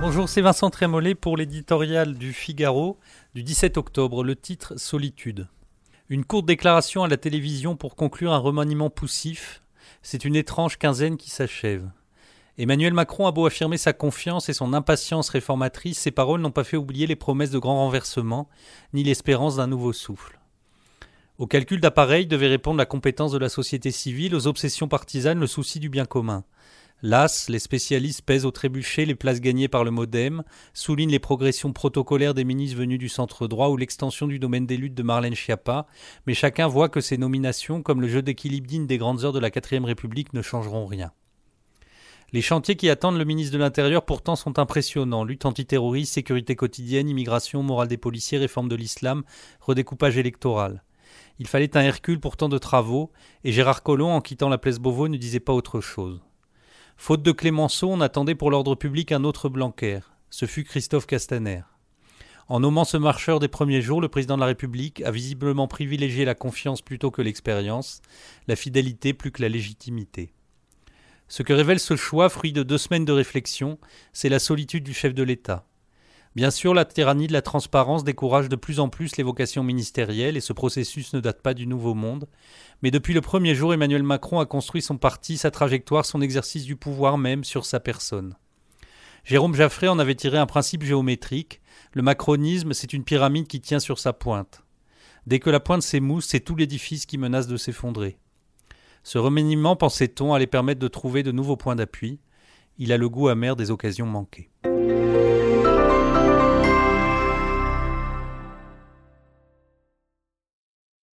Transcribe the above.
Bonjour, c'est Vincent Trémollet pour l'éditorial du Figaro du 17 octobre, le titre Solitude. Une courte déclaration à la télévision pour conclure un remaniement poussif, c'est une étrange quinzaine qui s'achève. Emmanuel Macron a beau affirmer sa confiance et son impatience réformatrice, ses paroles n'ont pas fait oublier les promesses de grands renversements, ni l'espérance d'un nouveau souffle. Au calcul d'appareil devait répondre la compétence de la société civile, aux obsessions partisanes le souci du bien commun. Las, les spécialistes pèsent au trébuchet les places gagnées par le modem, soulignent les progressions protocolaires des ministres venus du centre droit ou l'extension du domaine des luttes de Marlène Schiappa, mais chacun voit que ces nominations, comme le jeu d'équilibre digne des grandes heures de la quatrième République, ne changeront rien. Les chantiers qui attendent le ministre de l'Intérieur pourtant sont impressionnants. Lutte antiterroriste, sécurité quotidienne, immigration, morale des policiers, réforme de l'islam, redécoupage électoral. Il fallait un Hercule pour tant de travaux, et Gérard Collomb, en quittant la place Beauvau, ne disait pas autre chose. Faute de Clémenceau, on attendait pour l'ordre public un autre Blanquer. Ce fut Christophe Castaner. En nommant ce marcheur des premiers jours, le président de la République a visiblement privilégié la confiance plutôt que l'expérience, la fidélité plus que la légitimité. Ce que révèle ce choix, fruit de deux semaines de réflexion, c'est la solitude du chef de l'État. Bien sûr, la tyrannie de la transparence décourage de plus en plus les vocations ministérielles et ce processus ne date pas du Nouveau Monde. Mais depuis le premier jour, Emmanuel Macron a construit son parti, sa trajectoire, son exercice du pouvoir même sur sa personne. Jérôme Jaffré en avait tiré un principe géométrique. Le macronisme, c'est une pyramide qui tient sur sa pointe. Dès que la pointe s'émousse, c'est tout l'édifice qui menace de s'effondrer. Ce remaniement, pensait-on, allait permettre de trouver de nouveaux points d'appui. Il a le goût amer des occasions manquées.